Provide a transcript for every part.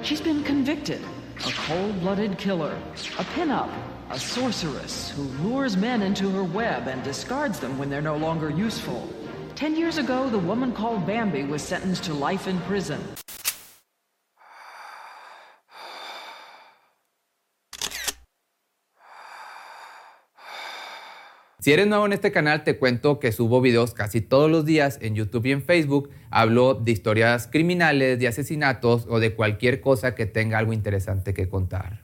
She's been convicted. A cold blooded killer, a pinup, a sorceress who lures men into her web and discards them when they're no longer useful. Ten years ago, the woman called Bambi was sentenced to life in prison. Si eres nuevo en este canal, te cuento que subo videos casi todos los días en YouTube y en Facebook. Hablo de historias criminales, de asesinatos o de cualquier cosa que tenga algo interesante que contar.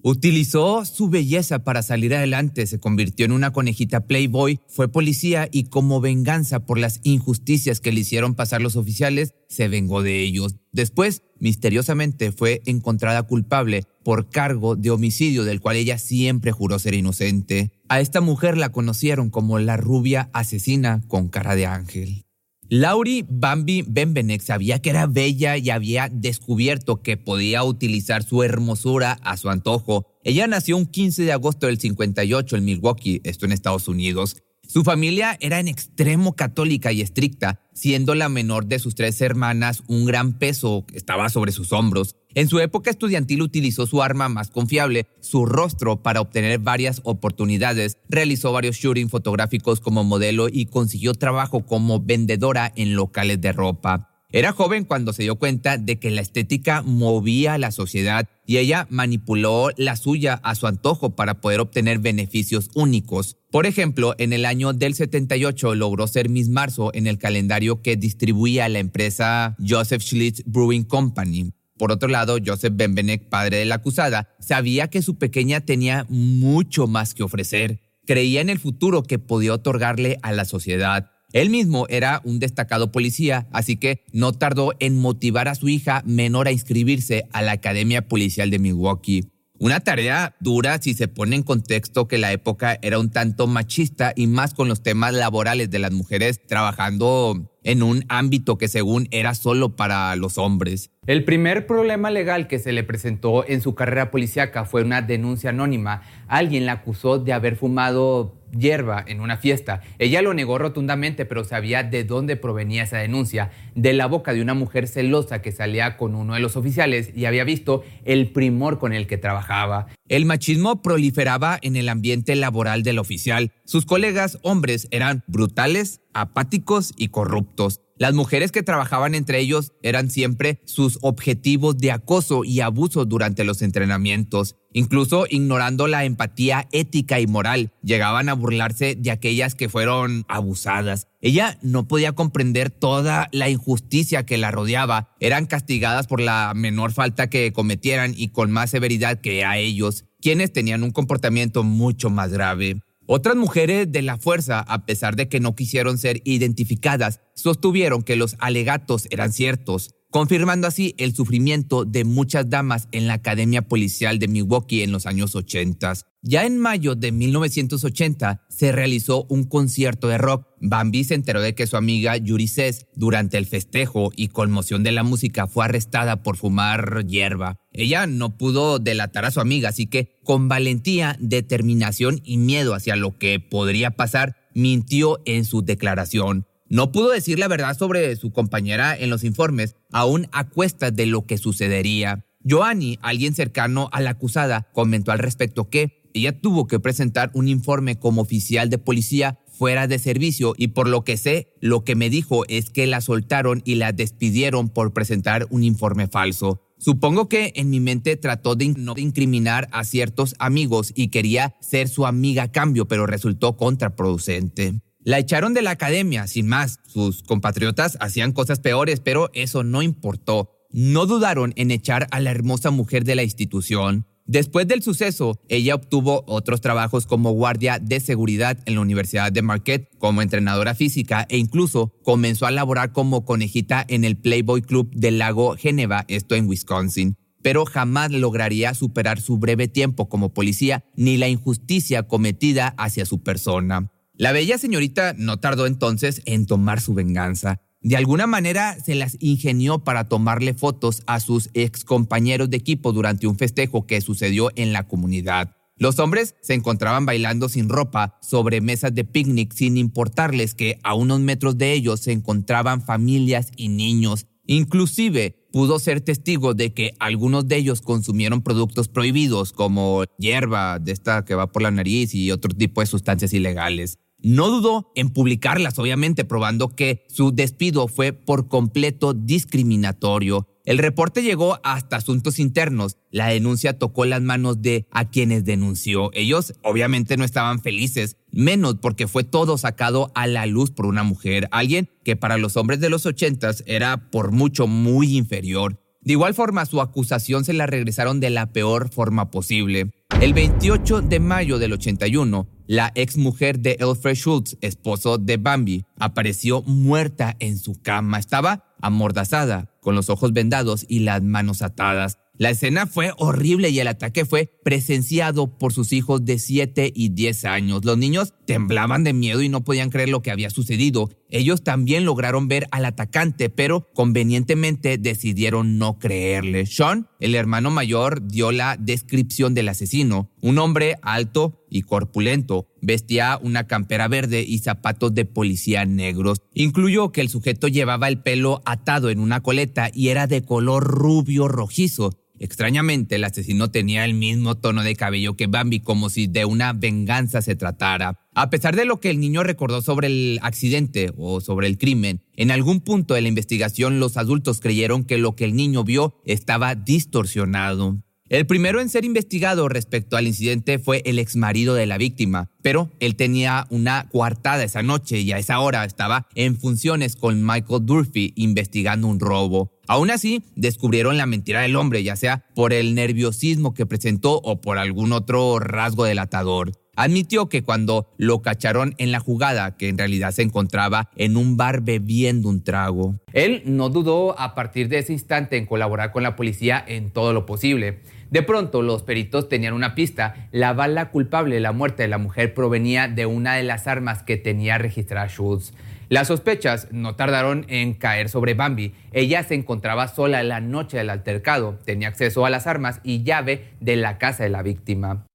Utilizó su belleza para salir adelante, se convirtió en una conejita playboy, fue policía y como venganza por las injusticias que le hicieron pasar los oficiales, se vengó de ellos. Después, misteriosamente, fue encontrada culpable por cargo de homicidio del cual ella siempre juró ser inocente. A esta mujer la conocieron como la rubia asesina con cara de ángel. Lauri Bambi Benbenek sabía que era bella y había descubierto que podía utilizar su hermosura a su antojo. Ella nació un 15 de agosto del 58 en Milwaukee, esto en Estados Unidos. Su familia era en extremo católica y estricta, siendo la menor de sus tres hermanas un gran peso que estaba sobre sus hombros. En su época estudiantil utilizó su arma más confiable, su rostro, para obtener varias oportunidades. Realizó varios shooting fotográficos como modelo y consiguió trabajo como vendedora en locales de ropa. Era joven cuando se dio cuenta de que la estética movía a la sociedad y ella manipuló la suya a su antojo para poder obtener beneficios únicos. Por ejemplo, en el año del 78 logró ser Miss Marzo en el calendario que distribuía la empresa Joseph Schlitz Brewing Company. Por otro lado, Joseph Benbenek, padre de la acusada, sabía que su pequeña tenía mucho más que ofrecer. Creía en el futuro que podía otorgarle a la sociedad. Él mismo era un destacado policía, así que no tardó en motivar a su hija menor a inscribirse a la Academia Policial de Milwaukee. Una tarea dura si se pone en contexto que la época era un tanto machista y más con los temas laborales de las mujeres trabajando en un ámbito que según era solo para los hombres. El primer problema legal que se le presentó en su carrera policíaca fue una denuncia anónima. Alguien la acusó de haber fumado hierba en una fiesta. Ella lo negó rotundamente, pero sabía de dónde provenía esa denuncia, de la boca de una mujer celosa que salía con uno de los oficiales y había visto el primor con el que trabajaba. El machismo proliferaba en el ambiente laboral del oficial. Sus colegas hombres eran brutales, apáticos y corruptos. Las mujeres que trabajaban entre ellos eran siempre sus objetivos de acoso y abuso durante los entrenamientos. Incluso ignorando la empatía ética y moral, llegaban a burlarse de aquellas que fueron abusadas. Ella no podía comprender toda la injusticia que la rodeaba. Eran castigadas por la menor falta que cometieran y con más severidad que a ellos, quienes tenían un comportamiento mucho más grave. Otras mujeres de la fuerza, a pesar de que no quisieron ser identificadas, sostuvieron que los alegatos eran ciertos, confirmando así el sufrimiento de muchas damas en la Academia Policial de Milwaukee en los años 80. Ya en mayo de 1980 se realizó un concierto de rock. Bambi se enteró de que su amiga Yuri Cés, durante el festejo y conmoción de la música, fue arrestada por fumar hierba. Ella no pudo delatar a su amiga, así que con valentía, determinación y miedo hacia lo que podría pasar, mintió en su declaración. No pudo decir la verdad sobre su compañera en los informes, aún a cuestas de lo que sucedería. Joanny, alguien cercano a la acusada, comentó al respecto que ella tuvo que presentar un informe como oficial de policía fuera de servicio y por lo que sé, lo que me dijo es que la soltaron y la despidieron por presentar un informe falso. Supongo que en mi mente trató de, incriminar a ciertos amigos y quería ser su amiga a cambio, pero resultó contraproducente. La echaron de la academia, sin más. Sus compatriotas hacían cosas peores, pero eso no importó. No dudaron en echar a la hermosa mujer de la institución. Después del suceso, ella obtuvo otros trabajos como guardia de seguridad en la Universidad de Marquette, como entrenadora física e incluso comenzó a laborar como conejita en el Playboy Club del lago Geneva, esto en Wisconsin. Pero jamás lograría superar su breve tiempo como policía ni la injusticia cometida hacia su persona. La bella señorita no tardó entonces en tomar su venganza. De alguna manera se las ingenió para tomarle fotos a sus ex compañeros de equipo durante un festejo que sucedió en la comunidad. Los hombres se encontraban bailando sin ropa sobre mesas de picnic sin importarles que a unos metros de ellos se encontraban familias y niños. Inclusive pudo ser testigo de que algunos de ellos consumieron productos prohibidos como hierba de esta que va por la nariz y otro tipo de sustancias ilegales. No dudó en publicarlas, obviamente, probando que su despido fue por completo discriminatorio. El reporte llegó hasta asuntos internos. La denuncia tocó las manos de a quienes denunció. Ellos obviamente no estaban felices, menos porque fue todo sacado a la luz por una mujer, alguien que para los hombres de los ochentas era por mucho muy inferior. De igual forma, su acusación se la regresaron de la peor forma posible. El 28 de mayo del 81, la ex mujer de Alfred Schultz, esposo de Bambi, apareció muerta en su cama. Estaba amordazada, con los ojos vendados y las manos atadas. La escena fue horrible y el ataque fue presenciado por sus hijos de 7 y 10 años. Los niños temblaban de miedo y no podían creer lo que había sucedido. Ellos también lograron ver al atacante, pero convenientemente decidieron no creerle. Sean, el hermano mayor, dio la descripción del asesino. Un hombre alto y corpulento. Vestía una campera verde y zapatos de policía negros. Incluyó que el sujeto llevaba el pelo atado en una coleta y era de color rubio rojizo. Extrañamente, el asesino tenía el mismo tono de cabello que Bambi, como si de una venganza se tratara. A pesar de lo que el niño recordó sobre el accidente o sobre el crimen, en algún punto de la investigación los adultos creyeron que lo que el niño vio estaba distorsionado. El primero en ser investigado respecto al incidente fue el exmarido de la víctima, pero él tenía una coartada esa noche y a esa hora estaba en funciones con Michael Durfee investigando un robo. Aún así, descubrieron la mentira del hombre, ya sea por el nerviosismo que presentó o por algún otro rasgo delatador. Admitió que cuando lo cacharon en la jugada, que en realidad se encontraba en un bar bebiendo un trago. Él no dudó a partir de ese instante en colaborar con la policía en todo lo posible. De pronto, los peritos tenían una pista. La bala culpable de la muerte de la mujer provenía de una de las armas que tenía registrada Schultz. Las sospechas no tardaron en caer sobre Bambi. Ella se encontraba sola la noche del altercado, tenía acceso a las armas y llave de la casa de la víctima.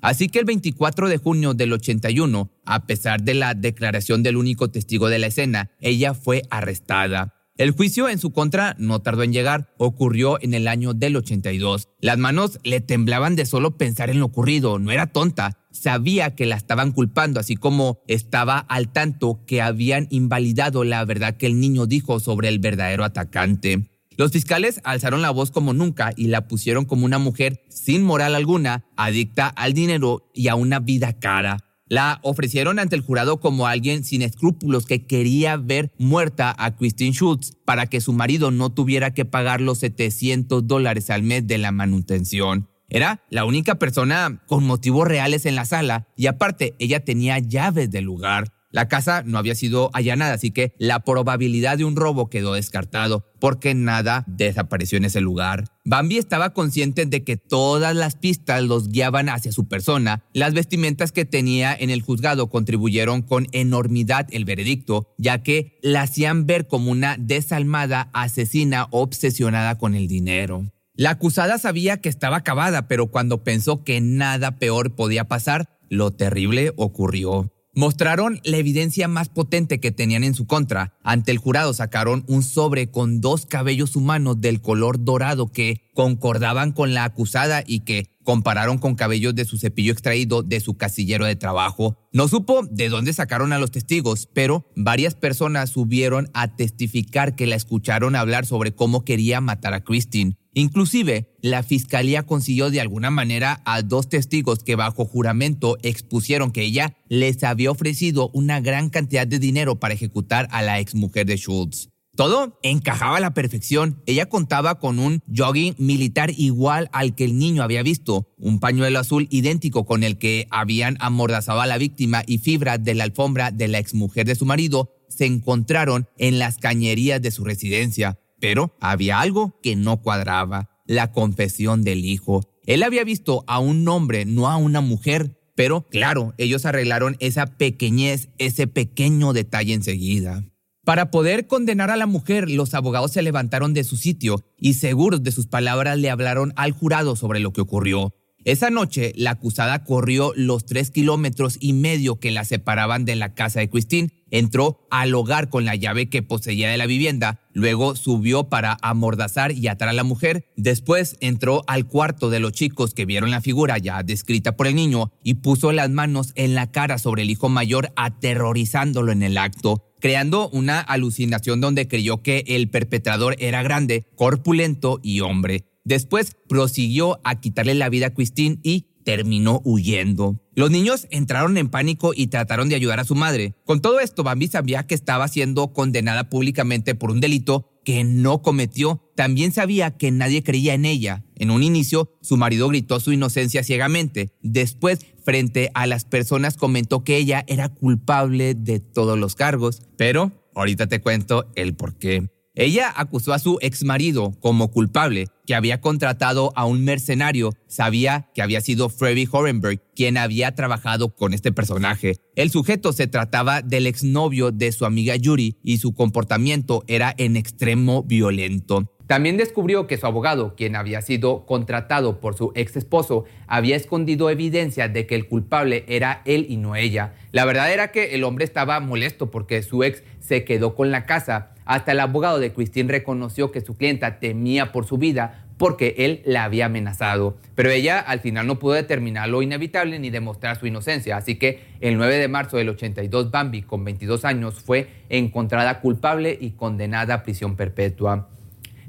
Así que el 24 de junio del 81, a pesar de la declaración del único testigo de la escena, ella fue arrestada. El juicio en su contra no tardó en llegar, ocurrió en el año del 82. Las manos le temblaban de solo pensar en lo ocurrido, no era tonta, sabía que la estaban culpando, así como estaba al tanto que habían invalidado la verdad que el niño dijo sobre el verdadero atacante. Los fiscales alzaron la voz como nunca y la pusieron como una mujer sin moral alguna, adicta al dinero y a una vida cara. La ofrecieron ante el jurado como alguien sin escrúpulos que quería ver muerta a Christine Schultz para que su marido no tuviera que pagar los 700 dólares al mes de la manutención. Era la única persona con motivos reales en la sala y aparte ella tenía llaves del lugar. La casa no había sido allanada, así que la probabilidad de un robo quedó descartado, porque nada desapareció en ese lugar. Bambi estaba consciente de que todas las pistas los guiaban hacia su persona. Las vestimentas que tenía en el juzgado contribuyeron con enormidad el veredicto, ya que la hacían ver como una desalmada asesina obsesionada con el dinero. La acusada sabía que estaba acabada, pero cuando pensó que nada peor podía pasar, lo terrible ocurrió. Mostraron la evidencia más potente que tenían en su contra. Ante el jurado sacaron un sobre con dos cabellos humanos del color dorado que concordaban con la acusada y que compararon con cabellos de su cepillo extraído de su casillero de trabajo. No supo de dónde sacaron a los testigos, pero varias personas subieron a testificar que la escucharon hablar sobre cómo quería matar a Christine. Inclusive, la fiscalía consiguió de alguna manera a dos testigos que bajo juramento expusieron que ella les había ofrecido una gran cantidad de dinero para ejecutar a la exmujer de Schultz. Todo encajaba a la perfección. Ella contaba con un jogging militar igual al que el niño había visto, un pañuelo azul idéntico con el que habían amordazado a la víctima y fibras de la alfombra de la exmujer de su marido se encontraron en las cañerías de su residencia. Pero había algo que no cuadraba, la confesión del hijo. Él había visto a un hombre, no a una mujer. Pero claro, ellos arreglaron esa pequeñez, ese pequeño detalle enseguida. Para poder condenar a la mujer, los abogados se levantaron de su sitio y seguros de sus palabras le hablaron al jurado sobre lo que ocurrió. Esa noche, la acusada corrió los tres kilómetros y medio que la separaban de la casa de Christine, entró al hogar con la llave que poseía de la vivienda, luego subió para amordazar y atar a la mujer, después entró al cuarto de los chicos que vieron la figura ya descrita por el niño y puso las manos en la cara sobre el hijo mayor aterrorizándolo en el acto creando una alucinación donde creyó que el perpetrador era grande, corpulento y hombre. Después prosiguió a quitarle la vida a Christine y terminó huyendo. Los niños entraron en pánico y trataron de ayudar a su madre. Con todo esto, Bambi sabía que estaba siendo condenada públicamente por un delito que no cometió. También sabía que nadie creía en ella. En un inicio, su marido gritó su inocencia ciegamente. Después, frente a las personas, comentó que ella era culpable de todos los cargos. Pero ahorita te cuento el por qué. Ella acusó a su ex marido como culpable, que había contratado a un mercenario. Sabía que había sido Freddy Horenberg quien había trabajado con este personaje. El sujeto se trataba del exnovio de su amiga Yuri y su comportamiento era en extremo violento. También descubrió que su abogado, quien había sido contratado por su ex esposo, había escondido evidencia de que el culpable era él y no ella. La verdad era que el hombre estaba molesto porque su ex se quedó con la casa hasta el abogado de Christine reconoció que su clienta temía por su vida porque él la había amenazado. Pero ella al final no pudo determinar lo inevitable ni demostrar su inocencia. Así que el 9 de marzo del 82, Bambi, con 22 años, fue encontrada culpable y condenada a prisión perpetua.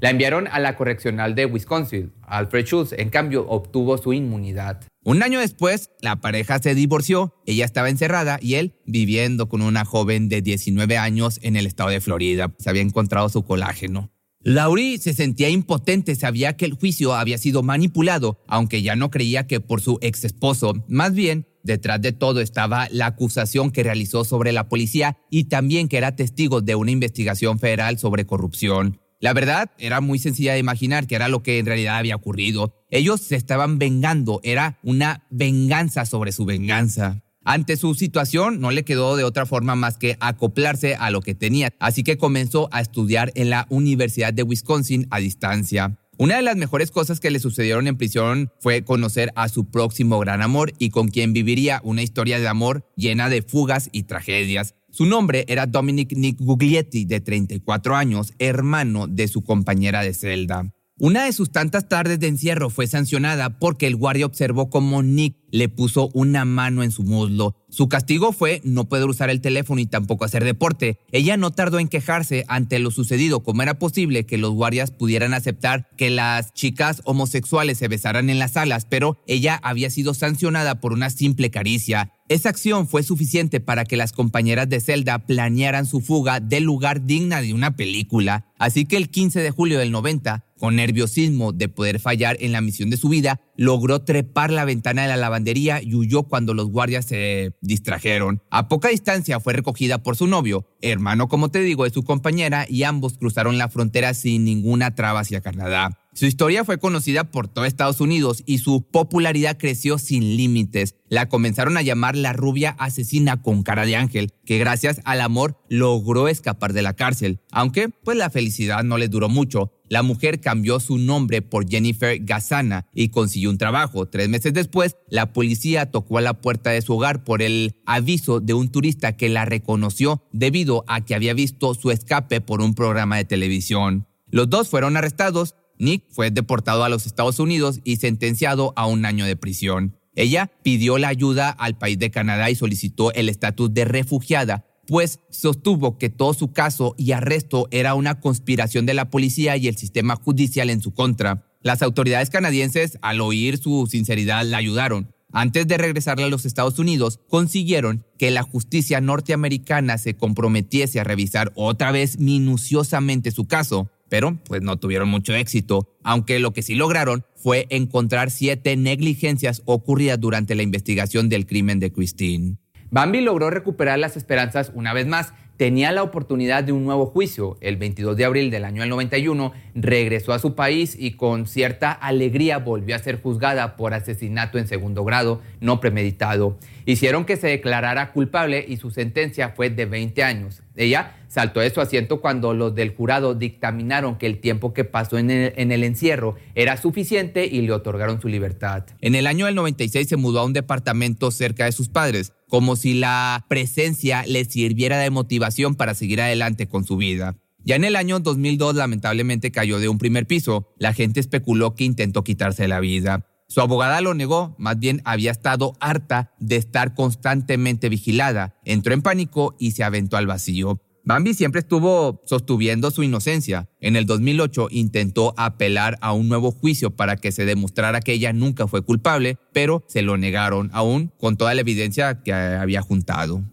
La enviaron a la correccional de Wisconsin. Alfred Schultz, en cambio, obtuvo su inmunidad. Un año después, la pareja se divorció, ella estaba encerrada y él viviendo con una joven de 19 años en el estado de Florida. Se había encontrado su colágeno. Laurie se sentía impotente, sabía que el juicio había sido manipulado, aunque ya no creía que por su ex esposo. Más bien, detrás de todo estaba la acusación que realizó sobre la policía y también que era testigo de una investigación federal sobre corrupción. La verdad era muy sencilla de imaginar que era lo que en realidad había ocurrido. Ellos se estaban vengando, era una venganza sobre su venganza. Ante su situación no le quedó de otra forma más que acoplarse a lo que tenía, así que comenzó a estudiar en la Universidad de Wisconsin a distancia. Una de las mejores cosas que le sucedieron en prisión fue conocer a su próximo gran amor y con quien viviría una historia de amor llena de fugas y tragedias. Su nombre era Dominic Nick Guglietti, de 34 años, hermano de su compañera de celda. Una de sus tantas tardes de encierro fue sancionada porque el guardia observó cómo Nick le puso una mano en su muslo. Su castigo fue no poder usar el teléfono y tampoco hacer deporte. Ella no tardó en quejarse ante lo sucedido, como era posible que los guardias pudieran aceptar que las chicas homosexuales se besaran en las salas, pero ella había sido sancionada por una simple caricia. Esa acción fue suficiente para que las compañeras de celda planearan su fuga del lugar digna de una película. Así que el 15 de julio del 90, con nerviosismo de poder fallar en la misión de su vida, logró trepar la ventana de la lavandería y huyó cuando los guardias se distrajeron. A poca distancia fue recogida por su novio, hermano como te digo de su compañera, y ambos cruzaron la frontera sin ninguna traba hacia Canadá. Su historia fue conocida por todo Estados Unidos y su popularidad creció sin límites. La comenzaron a llamar la rubia asesina con cara de ángel, que gracias al amor logró escapar de la cárcel, aunque pues la felicidad no le duró mucho. La mujer cambió su nombre por Jennifer Gazana y consiguió un trabajo. Tres meses después, la policía tocó a la puerta de su hogar por el aviso de un turista que la reconoció debido a que había visto su escape por un programa de televisión. Los dos fueron arrestados Nick fue deportado a los Estados Unidos y sentenciado a un año de prisión. Ella pidió la ayuda al país de Canadá y solicitó el estatus de refugiada, pues sostuvo que todo su caso y arresto era una conspiración de la policía y el sistema judicial en su contra. Las autoridades canadienses, al oír su sinceridad, la ayudaron. Antes de regresarle a los Estados Unidos, consiguieron que la justicia norteamericana se comprometiese a revisar otra vez minuciosamente su caso, pero pues no tuvieron mucho éxito, aunque lo que sí lograron fue encontrar siete negligencias ocurridas durante la investigación del crimen de Christine. Bambi logró recuperar las esperanzas una vez más tenía la oportunidad de un nuevo juicio. El 22 de abril del año 91 regresó a su país y con cierta alegría volvió a ser juzgada por asesinato en segundo grado no premeditado. Hicieron que se declarara culpable y su sentencia fue de 20 años. Ella saltó de su asiento cuando los del jurado dictaminaron que el tiempo que pasó en el, en el, encierro era suficiente y le otorgaron su libertad. En el año del 96 se mudó a un departamento cerca de sus padres, como si la presencia le sirviera de motivación para seguir adelante con su vida. Ya en el año 2002 lamentablemente cayó de un primer piso. La gente especuló que intentó quitarse la vida. Su abogada lo negó, más bien había estado harta de estar constantemente vigilada. Entró en pánico y se aventó al vacío. Bambi siempre estuvo sostuviendo su inocencia. En el 2008 intentó apelar a un nuevo juicio para que se demostrara que ella nunca fue culpable, pero se lo negaron aún con toda la evidencia que había juntado.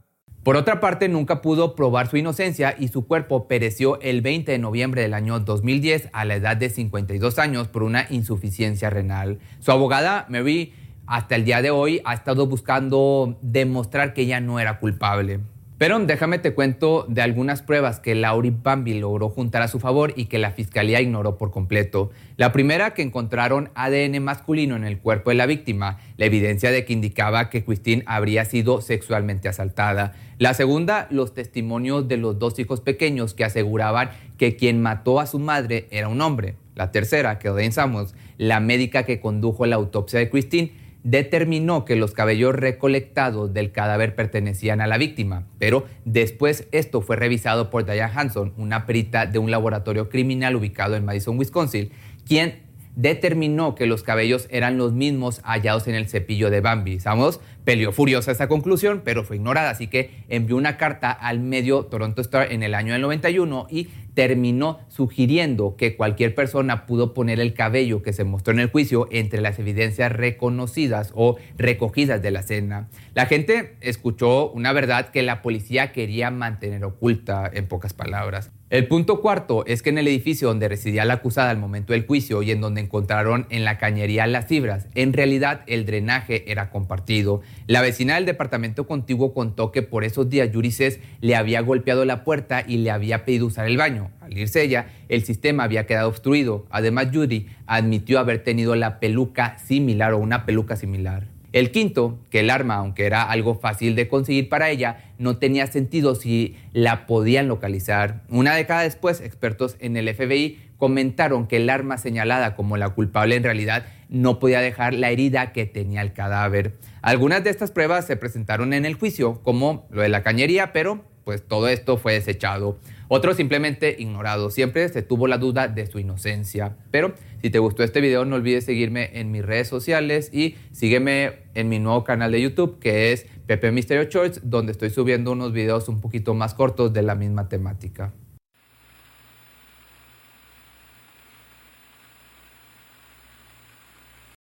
Por otra parte, nunca pudo probar su inocencia y su cuerpo pereció el 20 de noviembre del año 2010 a la edad de 52 años por una insuficiencia renal. Su abogada, Mary, hasta el día de hoy ha estado buscando demostrar que ella no era culpable. Pero déjame te cuento de algunas pruebas que Lauri Bambi logró juntar a su favor y que la fiscalía ignoró por completo. La primera, que encontraron ADN masculino en el cuerpo de la víctima, la evidencia de que indicaba que Christine habría sido sexualmente asaltada. La segunda, los testimonios de los dos hijos pequeños que aseguraban que quien mató a su madre era un hombre. La tercera, que Samuels, la médica que condujo la autopsia de Christine, determinó que los cabellos recolectados del cadáver pertenecían a la víctima, pero después esto fue revisado por Diane Hanson, una perita de un laboratorio criminal ubicado en Madison, Wisconsin, quien determinó que los cabellos eran los mismos hallados en el cepillo de Bambi. Samos peleó furiosa esa conclusión, pero fue ignorada, así que envió una carta al medio Toronto Star en el año del 91 y terminó sugiriendo que cualquier persona pudo poner el cabello que se mostró en el juicio entre las evidencias reconocidas o recogidas de la escena. La gente escuchó una verdad que la policía quería mantener oculta, en pocas palabras. El punto cuarto es que en el edificio donde residía la acusada al momento del juicio y en donde encontraron en la cañería las fibras, en realidad el drenaje era compartido. La vecina del departamento contiguo contó que por esos días Yurices le había golpeado la puerta y le había pedido usar el baño. Al irse ella, el sistema había quedado obstruido. Además, Judy admitió haber tenido la peluca similar o una peluca similar. El quinto, que el arma, aunque era algo fácil de conseguir para ella, no tenía sentido si la podían localizar. Una década después, expertos en el FBI comentaron que el arma señalada como la culpable en realidad no podía dejar la herida que tenía el cadáver. Algunas de estas pruebas se presentaron en el juicio, como lo de la cañería, pero pues todo esto fue desechado. Otro simplemente ignorado. Siempre se tuvo la duda de su inocencia. Pero si te gustó este video, no olvides seguirme en mis redes sociales y sígueme en mi nuevo canal de YouTube que es Pepe Misterio Church, donde estoy subiendo unos videos un poquito más cortos de la misma temática.